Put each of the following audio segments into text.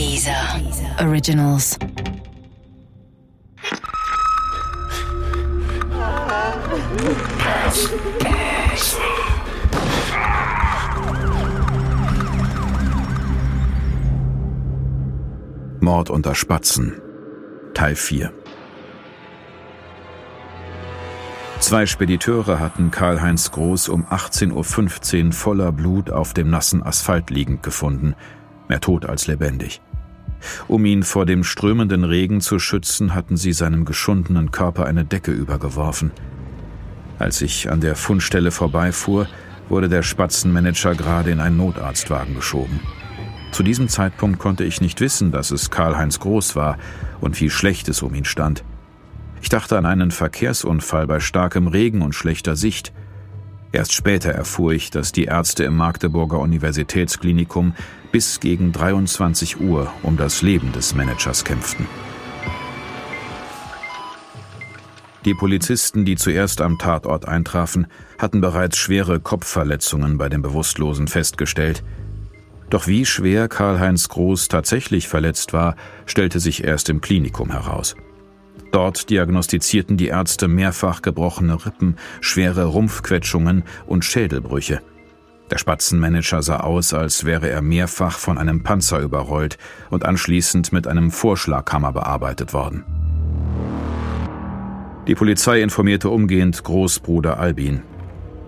Dieser Originals. Mord unter Spatzen Teil 4 Zwei Spediteure hatten Karl-Heinz Groß um 18.15 Uhr voller Blut auf dem nassen Asphalt liegend gefunden, mehr tot als lebendig. Um ihn vor dem strömenden Regen zu schützen, hatten sie seinem geschundenen Körper eine Decke übergeworfen. Als ich an der Fundstelle vorbeifuhr, wurde der Spatzenmanager gerade in einen Notarztwagen geschoben. Zu diesem Zeitpunkt konnte ich nicht wissen, dass es Karl-Heinz Groß war und wie schlecht es um ihn stand. Ich dachte an einen Verkehrsunfall bei starkem Regen und schlechter Sicht. Erst später erfuhr ich, dass die Ärzte im Magdeburger Universitätsklinikum bis gegen 23 Uhr um das Leben des Managers kämpften. Die Polizisten, die zuerst am Tatort eintrafen, hatten bereits schwere Kopfverletzungen bei dem Bewusstlosen festgestellt. Doch wie schwer Karl-Heinz Groß tatsächlich verletzt war, stellte sich erst im Klinikum heraus. Dort diagnostizierten die Ärzte mehrfach gebrochene Rippen, schwere Rumpfquetschungen und Schädelbrüche. Der Spatzenmanager sah aus, als wäre er mehrfach von einem Panzer überrollt und anschließend mit einem Vorschlaghammer bearbeitet worden. Die Polizei informierte umgehend Großbruder Albin.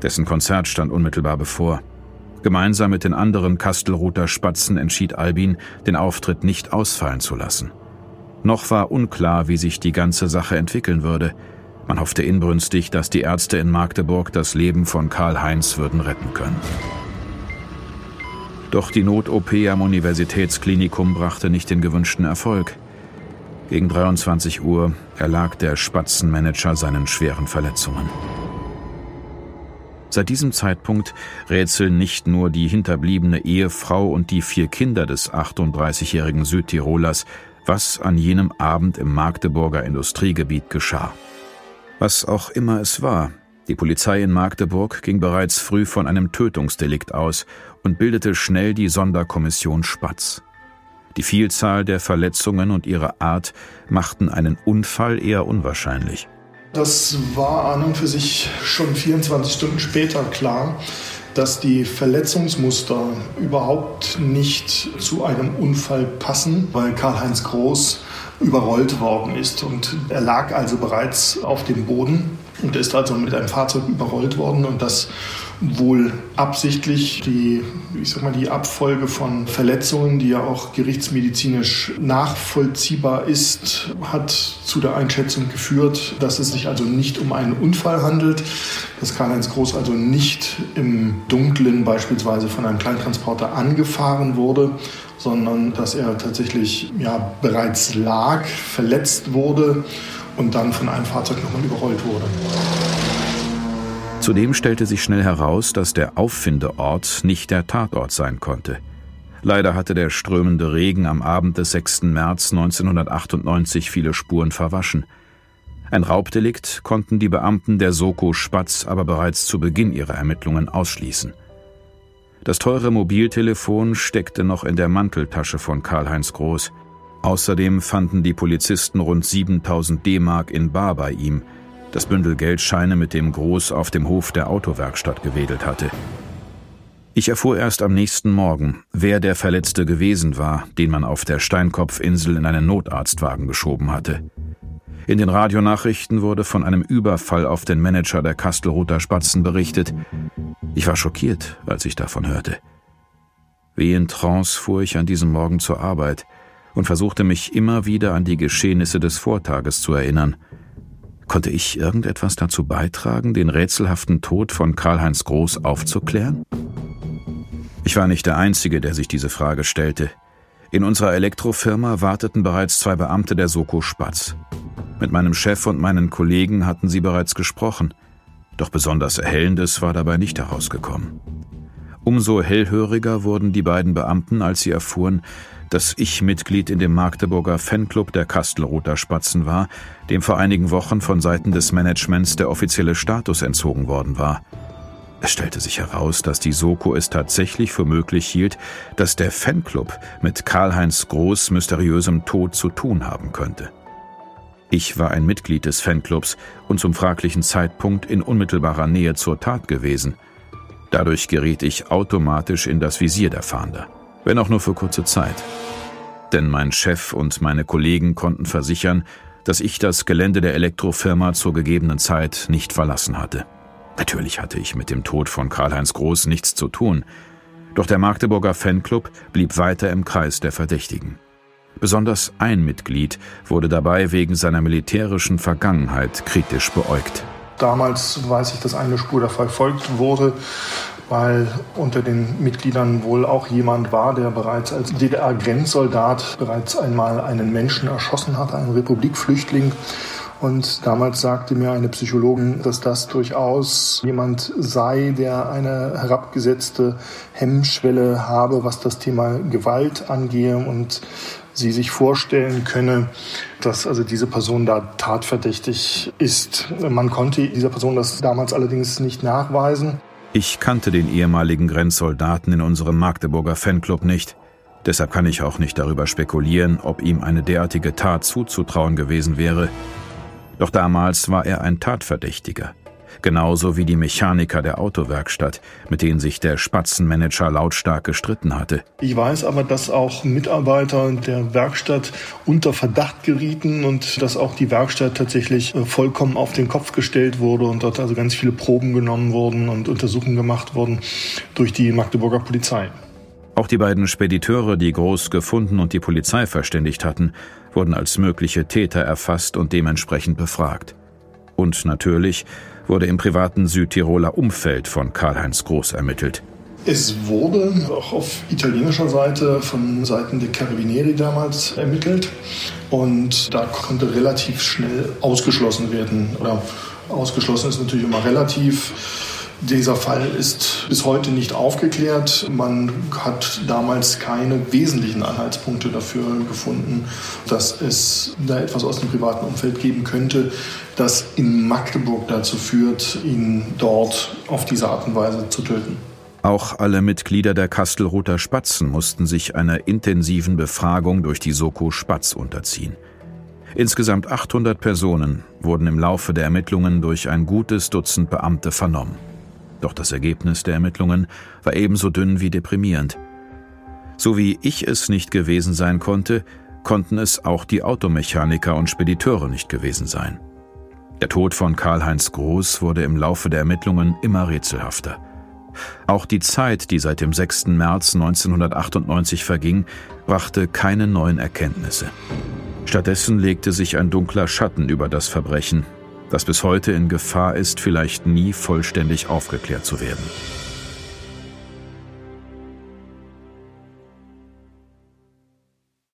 Dessen Konzert stand unmittelbar bevor. Gemeinsam mit den anderen Kastelruther Spatzen entschied Albin, den Auftritt nicht ausfallen zu lassen. Noch war unklar, wie sich die ganze Sache entwickeln würde. Man hoffte inbrünstig, dass die Ärzte in Magdeburg das Leben von Karl-Heinz würden retten können. Doch die Not-OP am Universitätsklinikum brachte nicht den gewünschten Erfolg. Gegen 23 Uhr erlag der Spatzenmanager seinen schweren Verletzungen. Seit diesem Zeitpunkt rätseln nicht nur die hinterbliebene Ehefrau und die vier Kinder des 38-jährigen Südtirolers, was an jenem Abend im Magdeburger Industriegebiet geschah. Was auch immer es war, die Polizei in Magdeburg ging bereits früh von einem Tötungsdelikt aus und bildete schnell die Sonderkommission Spatz. Die Vielzahl der Verletzungen und ihre Art machten einen Unfall eher unwahrscheinlich. Das war an und für sich schon 24 Stunden später klar dass die Verletzungsmuster überhaupt nicht zu einem Unfall passen, weil Karl-Heinz Groß überrollt worden ist. Und er lag also bereits auf dem Boden und ist also mit einem Fahrzeug überrollt worden und das wohl absichtlich die, ich sag mal, die Abfolge von Verletzungen, die ja auch gerichtsmedizinisch nachvollziehbar ist, hat zu der Einschätzung geführt, dass es sich also nicht um einen Unfall handelt, dass Karl-Heinz Groß also nicht im Dunklen beispielsweise von einem Kleintransporter angefahren wurde, sondern dass er tatsächlich ja, bereits lag, verletzt wurde und dann von einem Fahrzeug nochmal überrollt wurde. Zudem stellte sich schnell heraus, dass der Auffindeort nicht der Tatort sein konnte. Leider hatte der strömende Regen am Abend des 6. März 1998 viele Spuren verwaschen. Ein Raubdelikt konnten die Beamten der Soko Spatz aber bereits zu Beginn ihrer Ermittlungen ausschließen. Das teure Mobiltelefon steckte noch in der Manteltasche von Karl-Heinz Groß. Außerdem fanden die Polizisten rund 7000 D-Mark in Bar bei ihm, das Bündel Geldscheine mit dem Groß auf dem Hof der Autowerkstatt gewedelt hatte. Ich erfuhr erst am nächsten Morgen, wer der Verletzte gewesen war, den man auf der Steinkopfinsel in einen Notarztwagen geschoben hatte. In den Radionachrichten wurde von einem Überfall auf den Manager der Kastelruther Spatzen berichtet. Ich war schockiert, als ich davon hörte. Wie in Trance fuhr ich an diesem Morgen zur Arbeit und versuchte mich immer wieder an die Geschehnisse des Vortages zu erinnern. Konnte ich irgendetwas dazu beitragen, den rätselhaften Tod von Karl-Heinz Groß aufzuklären? Ich war nicht der Einzige, der sich diese Frage stellte. In unserer Elektrofirma warteten bereits zwei Beamte der Soko Spatz. Mit meinem Chef und meinen Kollegen hatten sie bereits gesprochen, doch besonders Erhellendes war dabei nicht herausgekommen. Umso hellhöriger wurden die beiden Beamten, als sie erfuhren, dass ich Mitglied in dem Magdeburger Fanclub der Kastelruther Spatzen war, dem vor einigen Wochen von Seiten des Managements der offizielle Status entzogen worden war. Es stellte sich heraus, dass die Soko es tatsächlich für möglich hielt, dass der Fanclub mit Karl-Heinz Groß mysteriösem Tod zu tun haben könnte. Ich war ein Mitglied des Fanclubs und zum fraglichen Zeitpunkt in unmittelbarer Nähe zur Tat gewesen. Dadurch geriet ich automatisch in das Visier der Fahnder, wenn auch nur für kurze Zeit. Denn mein Chef und meine Kollegen konnten versichern, dass ich das Gelände der Elektrofirma zur gegebenen Zeit nicht verlassen hatte. Natürlich hatte ich mit dem Tod von Karl-Heinz Groß nichts zu tun, doch der Magdeburger Fanclub blieb weiter im Kreis der Verdächtigen. Besonders ein Mitglied wurde dabei wegen seiner militärischen Vergangenheit kritisch beäugt. Damals weiß ich, dass eine Spur da verfolgt wurde, weil unter den Mitgliedern wohl auch jemand war, der bereits als DDR-Grenzsoldat bereits einmal einen Menschen erschossen hat, einen Republikflüchtling. Und damals sagte mir eine Psychologin, dass das durchaus jemand sei, der eine herabgesetzte Hemmschwelle habe, was das Thema Gewalt angehe und sie sich vorstellen könne, dass also diese Person da tatverdächtig ist. Man konnte dieser Person das damals allerdings nicht nachweisen. Ich kannte den ehemaligen Grenzsoldaten in unserem Magdeburger Fanclub nicht. Deshalb kann ich auch nicht darüber spekulieren, ob ihm eine derartige Tat zuzutrauen gewesen wäre. Doch damals war er ein Tatverdächtiger genauso wie die Mechaniker der Autowerkstatt, mit denen sich der Spatzenmanager lautstark gestritten hatte. Ich weiß aber, dass auch Mitarbeiter der Werkstatt unter Verdacht gerieten und dass auch die Werkstatt tatsächlich äh, vollkommen auf den Kopf gestellt wurde und dort also ganz viele Proben genommen wurden und Untersuchungen gemacht wurden durch die Magdeburger Polizei. Auch die beiden Spediteure, die Groß gefunden und die Polizei verständigt hatten, wurden als mögliche Täter erfasst und dementsprechend befragt. Und natürlich wurde im privaten Südtiroler Umfeld von Karl-Heinz Groß ermittelt. Es wurde auch auf italienischer Seite von Seiten der Carabinieri damals ermittelt und da konnte relativ schnell ausgeschlossen werden. Oder ausgeschlossen ist natürlich immer relativ. Dieser Fall ist bis heute nicht aufgeklärt. Man hat damals keine wesentlichen Anhaltspunkte dafür gefunden, dass es da etwas aus dem privaten Umfeld geben könnte, das in Magdeburg dazu führt, ihn dort auf diese Art und Weise zu töten. Auch alle Mitglieder der Kastelruther Spatzen mussten sich einer intensiven Befragung durch die Soko Spatz unterziehen. Insgesamt 800 Personen wurden im Laufe der Ermittlungen durch ein gutes Dutzend Beamte vernommen. Doch das Ergebnis der Ermittlungen war ebenso dünn wie deprimierend. So wie ich es nicht gewesen sein konnte, konnten es auch die Automechaniker und Spediteure nicht gewesen sein. Der Tod von Karl-Heinz Groß wurde im Laufe der Ermittlungen immer rätselhafter. Auch die Zeit, die seit dem 6. März 1998 verging, brachte keine neuen Erkenntnisse. Stattdessen legte sich ein dunkler Schatten über das Verbrechen, das bis heute in Gefahr ist, vielleicht nie vollständig aufgeklärt zu werden.